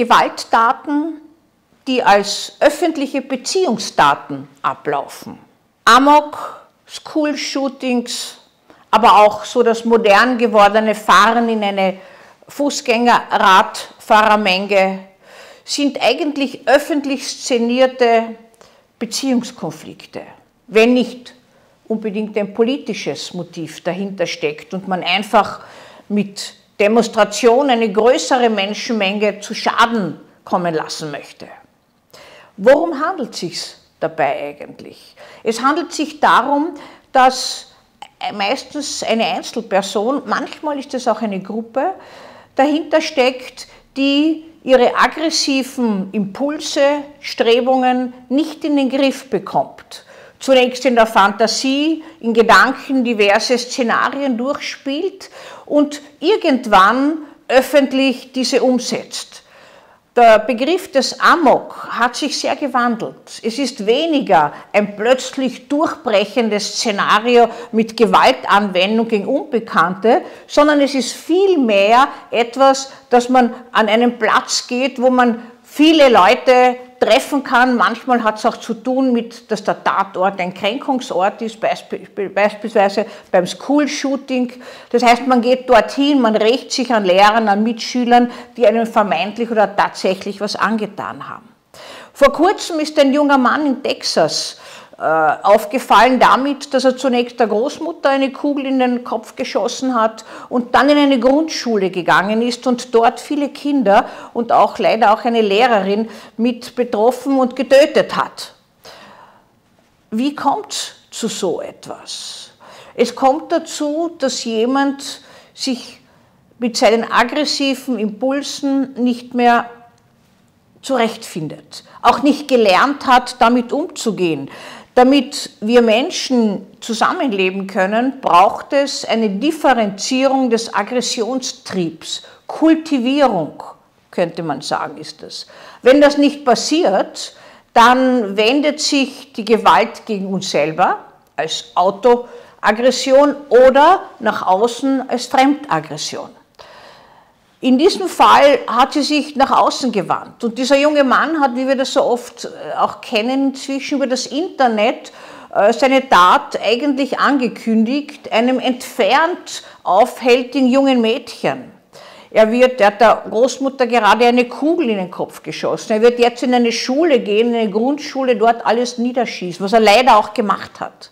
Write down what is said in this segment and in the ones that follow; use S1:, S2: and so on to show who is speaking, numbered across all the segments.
S1: Gewalttaten, die als öffentliche Beziehungsdaten ablaufen. Amok, School-Shootings, aber auch so das modern gewordene Fahren in eine Fußgängerradfahrermenge sind eigentlich öffentlich szenierte Beziehungskonflikte, wenn nicht unbedingt ein politisches Motiv dahinter steckt und man einfach mit Demonstration eine größere Menschenmenge zu Schaden kommen lassen möchte. Worum handelt es sich dabei eigentlich? Es handelt sich darum, dass meistens eine Einzelperson, manchmal ist es auch eine Gruppe, dahinter steckt, die ihre aggressiven Impulse, Strebungen nicht in den Griff bekommt. Zunächst in der Fantasie, in Gedanken diverse Szenarien durchspielt und irgendwann öffentlich diese umsetzt. Der Begriff des Amok hat sich sehr gewandelt. Es ist weniger ein plötzlich durchbrechendes Szenario mit Gewaltanwendung gegen Unbekannte, sondern es ist vielmehr etwas, dass man an einen Platz geht, wo man viele Leute treffen kann. Manchmal hat es auch zu tun mit, dass der Tatort ein Kränkungsort ist, beispielsweise beim School-Shooting. Das heißt, man geht dorthin, man rächt sich an Lehrern, an Mitschülern, die einem vermeintlich oder tatsächlich was angetan haben. Vor kurzem ist ein junger Mann in Texas aufgefallen damit, dass er zunächst der Großmutter eine Kugel in den Kopf geschossen hat und dann in eine Grundschule gegangen ist und dort viele Kinder und auch leider auch eine Lehrerin mit betroffen und getötet hat. Wie kommt es zu so etwas? Es kommt dazu, dass jemand sich mit seinen aggressiven Impulsen nicht mehr zurechtfindet, auch nicht gelernt hat, damit umzugehen. Damit wir Menschen zusammenleben können, braucht es eine Differenzierung des Aggressionstriebs, Kultivierung, könnte man sagen, ist das. Wenn das nicht passiert, dann wendet sich die Gewalt gegen uns selber als Autoaggression oder nach außen als Fremdaggression. In diesem Fall hat sie sich nach außen gewandt. Und dieser junge Mann hat, wie wir das so oft äh, auch kennen, inzwischen über das Internet äh, seine Tat eigentlich angekündigt, einem entfernt aufhältigen jungen Mädchen. Er wird, er hat der Großmutter gerade eine Kugel in den Kopf geschossen. Er wird jetzt in eine Schule gehen, in eine Grundschule, dort alles niederschießen, was er leider auch gemacht hat.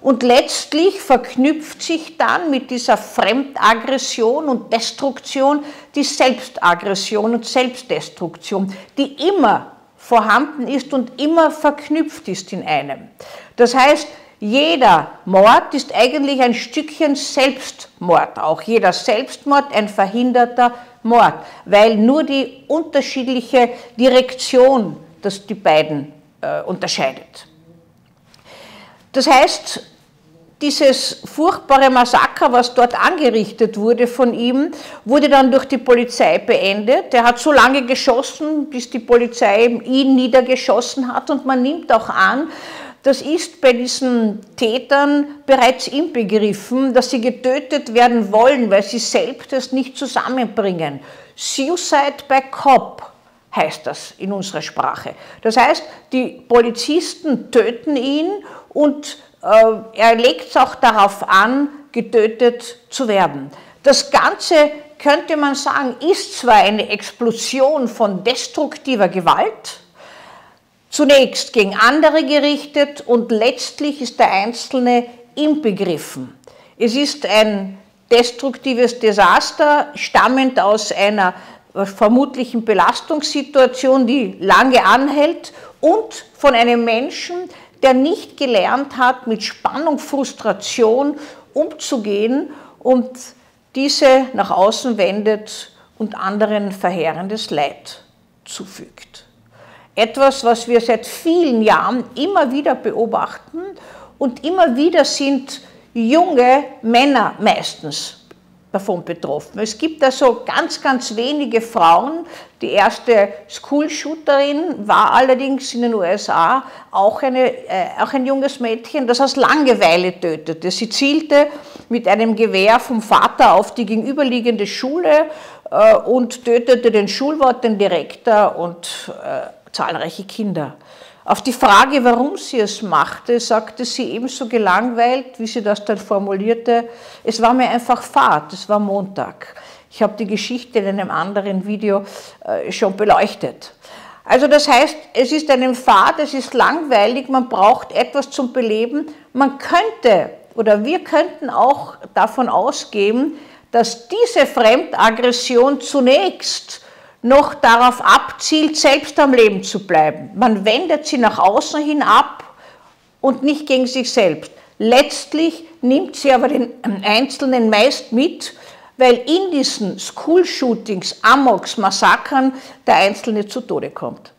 S1: Und letztlich verknüpft sich dann mit dieser Fremdaggression und Destruktion die Selbstaggression und Selbstdestruktion, die immer vorhanden ist und immer verknüpft ist in einem. Das heißt, jeder Mord ist eigentlich ein Stückchen Selbstmord, auch jeder Selbstmord ein verhinderter Mord, weil nur die unterschiedliche Direktion das die beiden äh, unterscheidet. Das heißt, dieses furchtbare Massaker, was dort angerichtet wurde von ihm, wurde dann durch die Polizei beendet. Er hat so lange geschossen, bis die Polizei ihn niedergeschossen hat und man nimmt auch an, das ist bei diesen Tätern bereits inbegriffen, dass sie getötet werden wollen, weil sie selbst es nicht zusammenbringen. Suicide by Cop heißt das in unserer Sprache. Das heißt, die Polizisten töten ihn und er legt es auch darauf an, getötet zu werden. Das Ganze, könnte man sagen, ist zwar eine Explosion von destruktiver Gewalt, zunächst gegen andere gerichtet und letztlich ist der Einzelne inbegriffen. Es ist ein destruktives Desaster, stammend aus einer vermutlichen Belastungssituation, die lange anhält und von einem Menschen, der nicht gelernt hat, mit Spannung, Frustration umzugehen und diese nach außen wendet und anderen verheerendes Leid zufügt. Etwas, was wir seit vielen Jahren immer wieder beobachten und immer wieder sind junge Männer meistens davon betroffen. Es gibt also ganz, ganz wenige Frauen. Die erste School-Shooterin war allerdings in den USA auch, eine, äh, auch ein junges Mädchen, das aus Langeweile tötete. Sie zielte mit einem Gewehr vom Vater auf die gegenüberliegende Schule äh, und tötete den Schulwart, den Direktor und äh, zahlreiche Kinder. Auf die Frage, warum sie es machte, sagte sie ebenso gelangweilt, wie sie das dann formulierte, es war mir einfach Fahrt, es war Montag. Ich habe die Geschichte in einem anderen Video äh, schon beleuchtet. Also das heißt, es ist einem Fahrt, es ist langweilig, man braucht etwas zum Beleben. Man könnte oder wir könnten auch davon ausgehen, dass diese Fremdaggression zunächst noch darauf abzielt, selbst am Leben zu bleiben. Man wendet sie nach außen hin ab und nicht gegen sich selbst. Letztlich nimmt sie aber den Einzelnen meist mit, weil in diesen School-Shootings, Amoks, Massakern der Einzelne zu Tode kommt.